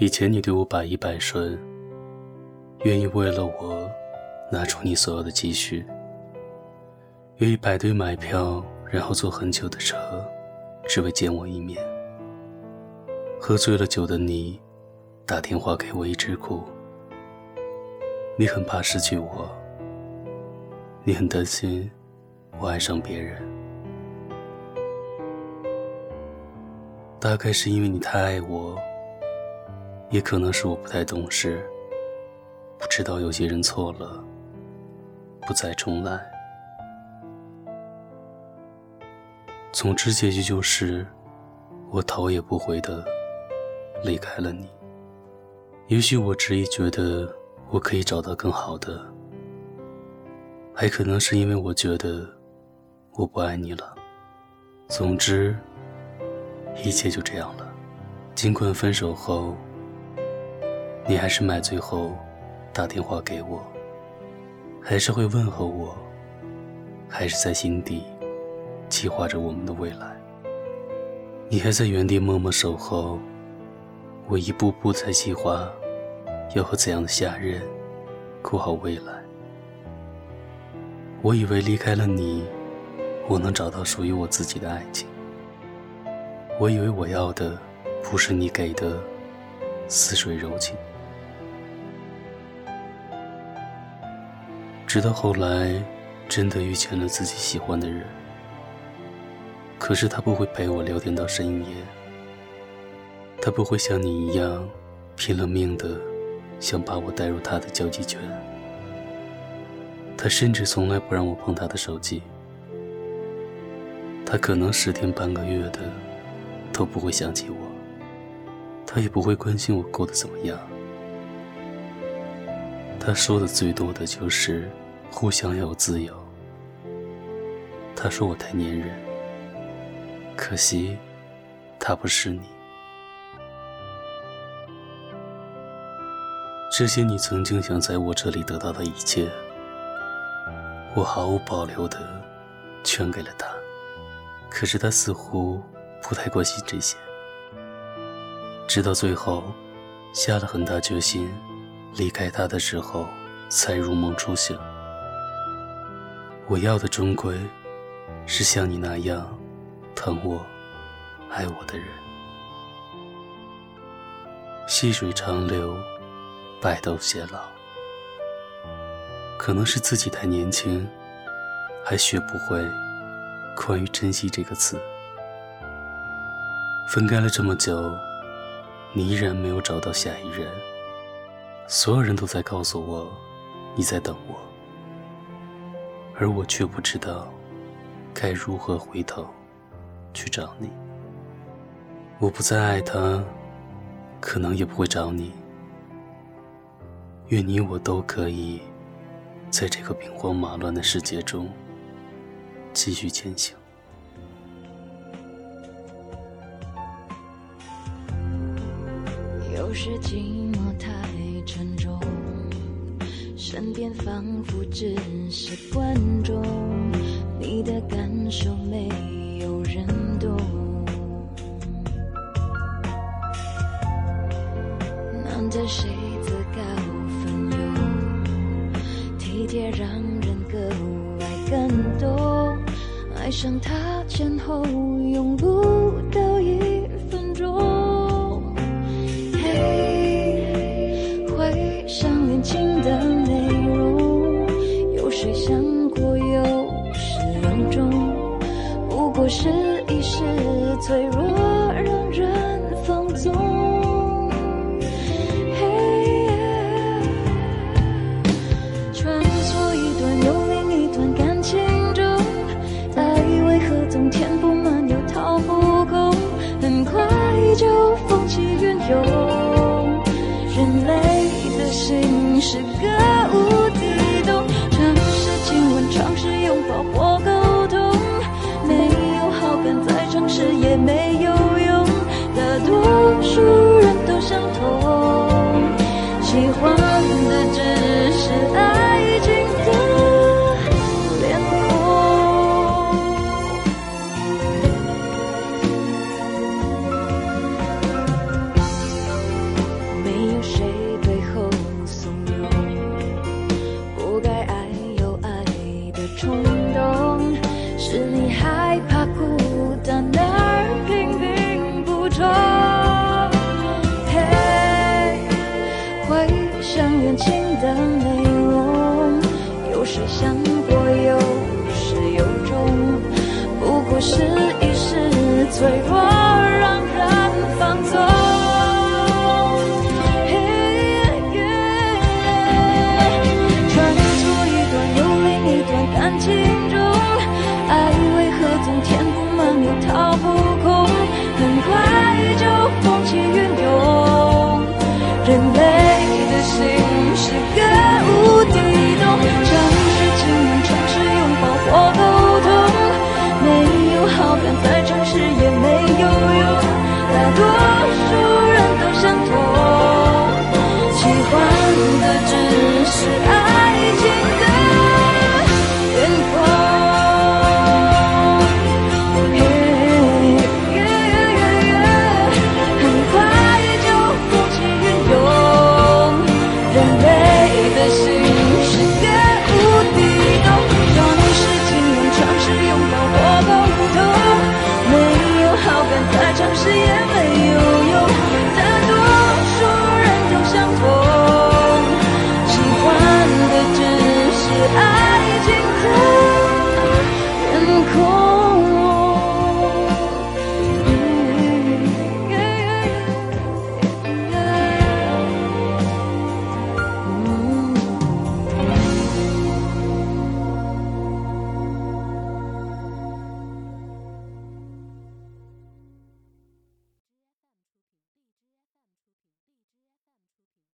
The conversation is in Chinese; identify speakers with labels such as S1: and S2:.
S1: 以前你对我百依百顺，愿意为了我拿出你所有的积蓄，愿意排队买票，然后坐很久的车，只为见我一面。喝醉了酒的你，打电话给我一直哭。你很怕失去我，你很担心我爱上别人。大概是因为你太爱我。也可能是我不太懂事，不知道有些人错了，不再重来。总之，结局就是我头也不回的离开了你。也许我执意觉得我可以找到更好的，还可能是因为我觉得我不爱你了。总之，一切就这样了。尽管分手后。你还是买醉后打电话给我，还是会问候我，还是在心底计划着我们的未来。你还在原地默默守候，我一步步在计划要和怎样的下人过好未来。我以为离开了你，我能找到属于我自己的爱情。我以为我要的不是你给的似水柔情。直到后来，真的遇见了自己喜欢的人。可是他不会陪我聊天到深夜，他不会像你一样拼了命的想把我带入他的交际圈。他甚至从来不让我碰他的手机。他可能十天半个月的都不会想起我，他也不会关心我过得怎么样。他说的最多的就是互相要自由。他说我太粘人，可惜他不是你。这些你曾经想在我这里得到的一切，我毫无保留的全给了他。可是他似乎不太关心这些，直到最后下了很大决心。离开他的时候，才如梦初醒。我要的终归是像你那样疼我、爱我的人。细水长流，白头偕老。可能是自己太年轻，还学不会关于珍惜这个词。分开了这么久，你依然没有找到下一任。所有人都在告诉我，你在等我，而我却不知道该如何回头去找你。我不再爱他，可能也不会找你。愿你我都可以在这个兵荒马乱的世界中继续前行。
S2: 身边仿佛只是观众，你的感受没有人懂。难得谁自告奋勇，体贴让人格外感动，爱上他前后永不是一时脆弱，的内容有时想过有始有终不过是一时脆弱。